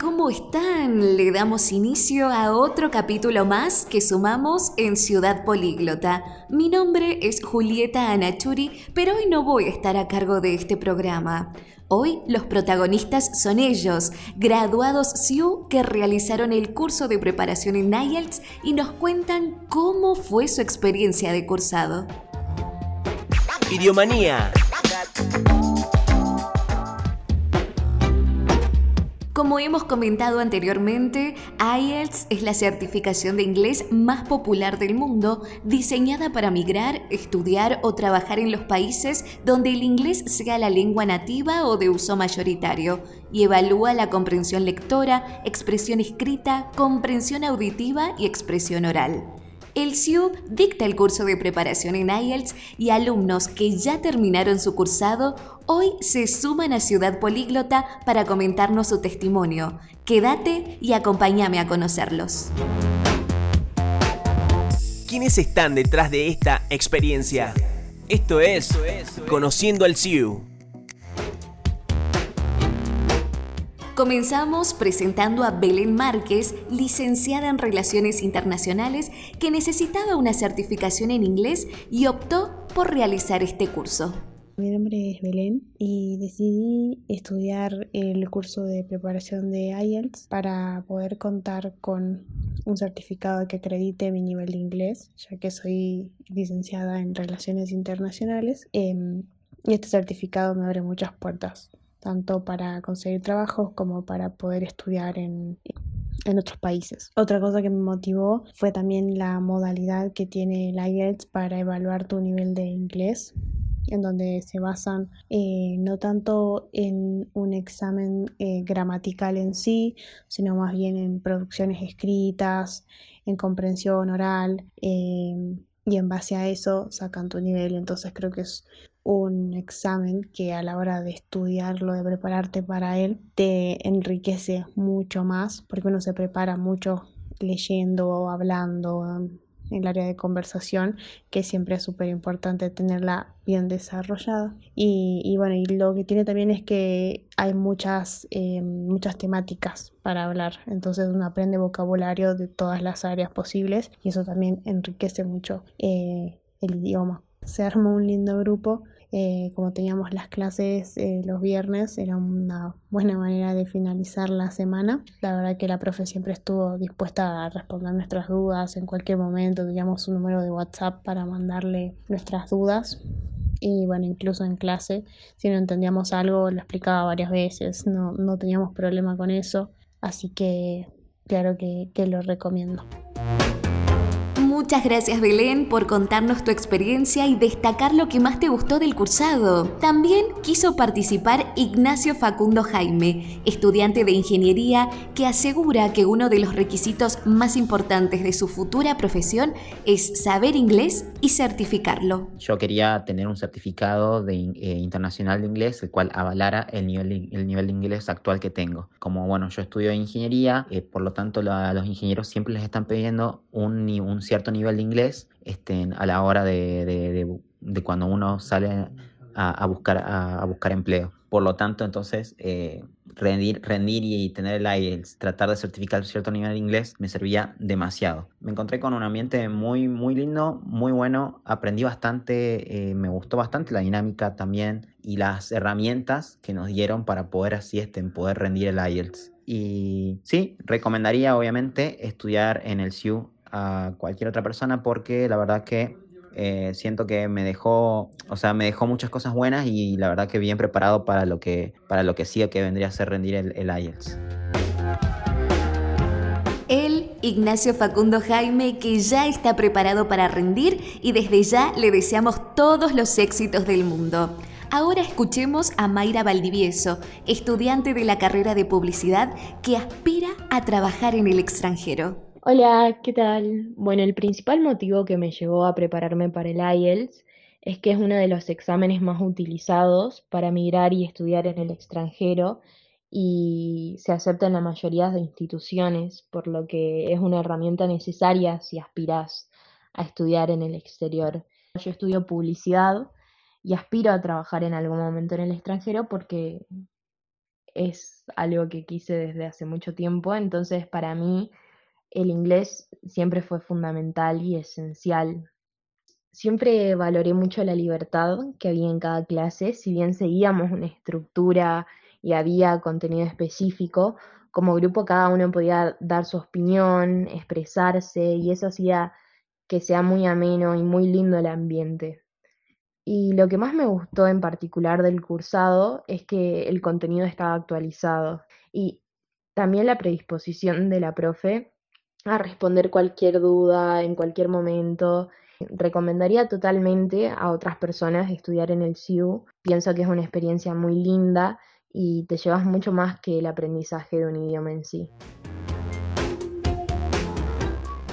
¿Cómo están? Le damos inicio a otro capítulo más que sumamos en Ciudad Políglota. Mi nombre es Julieta Anachuri, pero hoy no voy a estar a cargo de este programa. Hoy los protagonistas son ellos, graduados SIU que realizaron el curso de preparación en IELTS y nos cuentan cómo fue su experiencia de cursado. Idiomanía. Como hemos comentado anteriormente, IELTS es la certificación de inglés más popular del mundo, diseñada para migrar, estudiar o trabajar en los países donde el inglés sea la lengua nativa o de uso mayoritario, y evalúa la comprensión lectora, expresión escrita, comprensión auditiva y expresión oral. El CIU dicta el curso de preparación en IELTS y alumnos que ya terminaron su cursado hoy se suman a Ciudad Políglota para comentarnos su testimonio. Quédate y acompáñame a conocerlos. ¿Quiénes están detrás de esta experiencia? Esto es Conociendo al CIU. Comenzamos presentando a Belén Márquez, licenciada en Relaciones Internacionales, que necesitaba una certificación en inglés y optó por realizar este curso. Mi nombre es Belén y decidí estudiar el curso de preparación de IELTS para poder contar con un certificado que acredite mi nivel de inglés, ya que soy licenciada en Relaciones Internacionales. Em, y este certificado me abre muchas puertas tanto para conseguir trabajos como para poder estudiar en, en otros países. Otra cosa que me motivó fue también la modalidad que tiene el IELTS para evaluar tu nivel de inglés en donde se basan eh, no tanto en un examen eh, gramatical en sí, sino más bien en producciones escritas, en comprensión oral, eh, y en base a eso sacan tu nivel. Entonces creo que es un examen que a la hora de estudiarlo, de prepararte para él, te enriquece mucho más porque uno se prepara mucho leyendo o hablando en el área de conversación, que siempre es súper importante tenerla bien desarrollada. Y, bueno, y lo que tiene también es que hay muchas, eh, muchas temáticas para hablar, entonces uno aprende vocabulario de todas las áreas posibles y eso también enriquece mucho eh, el idioma. Se arma un lindo grupo eh, como teníamos las clases eh, los viernes, era una buena manera de finalizar la semana. La verdad que la profe siempre estuvo dispuesta a responder nuestras dudas en cualquier momento. Teníamos un número de WhatsApp para mandarle nuestras dudas. Y bueno, incluso en clase, si no entendíamos algo, lo explicaba varias veces. No, no teníamos problema con eso. Así que claro que, que lo recomiendo. Muchas gracias Belén por contarnos tu experiencia y destacar lo que más te gustó del cursado. También quiso participar Ignacio Facundo Jaime, estudiante de ingeniería que asegura que uno de los requisitos más importantes de su futura profesión es saber inglés y certificarlo. Yo quería tener un certificado de, eh, internacional de inglés el cual avalara el nivel, el nivel de inglés actual que tengo. Como bueno, yo estudio ingeniería, eh, por lo tanto a los ingenieros siempre les están pidiendo un, un cierto nivel de inglés a la hora de, cuando uno sale a, buscar, a, buscar empleo. Por lo tanto, entonces, eh, rendir, rendir y tener el IELTS, tratar de certificar cierto nivel de inglés, me servía demasiado. Me encontré con un ambiente muy, muy lindo, muy bueno, aprendí bastante, eh, me gustó bastante la dinámica también y las herramientas que nos dieron para poder así este, poder rendir el IELTS. Y sí, recomendaría obviamente estudiar en el SIU a cualquier otra persona porque la verdad que eh, siento que me dejó, o sea, me dejó muchas cosas buenas y la verdad que bien preparado para lo que, para lo que sigue que vendría a ser rendir el, el IELTS. Él, Ignacio Facundo Jaime, que ya está preparado para rendir y desde ya le deseamos todos los éxitos del mundo. Ahora escuchemos a Mayra Valdivieso, estudiante de la carrera de publicidad que aspira a trabajar en el extranjero. Hola, ¿qué tal? Bueno, el principal motivo que me llevó a prepararme para el IELTS es que es uno de los exámenes más utilizados para migrar y estudiar en el extranjero y se acepta en la mayoría de instituciones, por lo que es una herramienta necesaria si aspiras a estudiar en el exterior. Yo estudio publicidad y aspiro a trabajar en algún momento en el extranjero porque es algo que quise desde hace mucho tiempo, entonces para mí el inglés siempre fue fundamental y esencial. Siempre valoré mucho la libertad que había en cada clase, si bien seguíamos una estructura y había contenido específico, como grupo cada uno podía dar su opinión, expresarse y eso hacía que sea muy ameno y muy lindo el ambiente. Y lo que más me gustó en particular del cursado es que el contenido estaba actualizado y también la predisposición de la profe a responder cualquier duda en cualquier momento. Recomendaría totalmente a otras personas estudiar en el CIU. Pienso que es una experiencia muy linda y te llevas mucho más que el aprendizaje de un idioma en sí.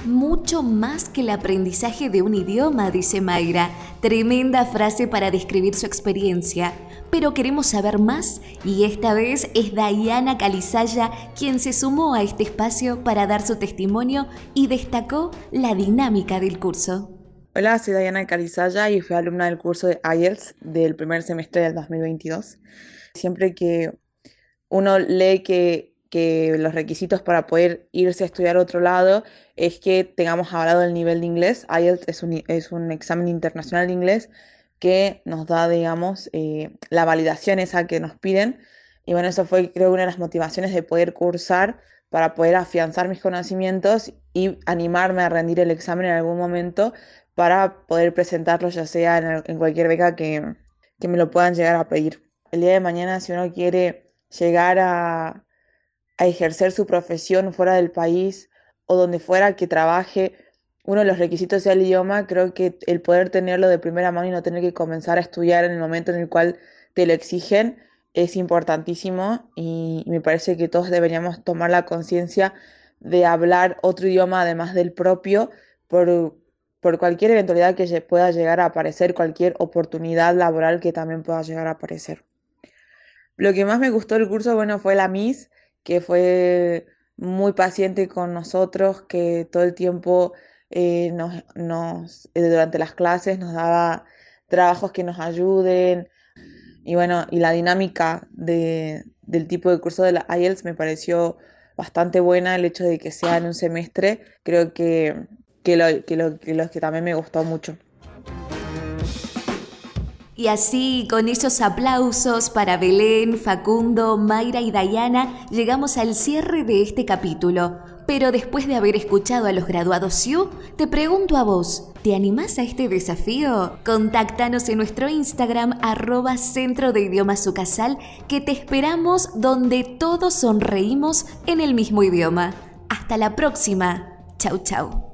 Mucho más que el aprendizaje de un idioma, dice Mayra. Tremenda frase para describir su experiencia pero queremos saber más y esta vez es Diana Calizaya quien se sumó a este espacio para dar su testimonio y destacó la dinámica del curso. Hola, soy Diana Calizaya y fui alumna del curso de IELTS del primer semestre del 2022. Siempre que uno lee que, que los requisitos para poder irse a estudiar a otro lado es que tengamos hablado el nivel de inglés. IELTS es un, es un examen internacional de inglés que nos da, digamos, eh, la validación esa que nos piden. Y bueno, eso fue creo una de las motivaciones de poder cursar para poder afianzar mis conocimientos y animarme a rendir el examen en algún momento para poder presentarlo ya sea en, cualquier beca que, que, me lo puedan llegar a pedir. El día de mañana, si uno quiere llegar a, a ejercer su profesión fuera del país o donde fuera que trabaje, uno de los requisitos sea el idioma, creo que el poder tenerlo de primera mano y no tener que comenzar a estudiar en el momento en el cual te lo exigen es importantísimo y me parece que todos deberíamos tomar la conciencia de hablar otro idioma además del propio por, por cualquier eventualidad que pueda llegar a aparecer, cualquier oportunidad laboral que también pueda llegar a aparecer. Lo que más me gustó del curso, bueno, fue la Miss, que fue muy paciente con nosotros, que todo el tiempo eh, nos, eh, durante las clases nos daba trabajos que nos ayuden. Y bueno, y la dinámica de, del tipo de curso de la IELTS me pareció bastante buena, el hecho de que sea en un semestre, creo que, que, que, lo, que, lo, que también me gustó mucho. Y así, con esos aplausos para Belén, Facundo, Mayra y Dayana, llegamos al cierre de este capítulo. Pero después de haber escuchado a los graduados SIU, te pregunto a vos, ¿te animás a este desafío? Contáctanos en nuestro Instagram arroba Centro de Idiomas Sucasal, que te esperamos donde todos sonreímos en el mismo idioma. Hasta la próxima. Chau, chau.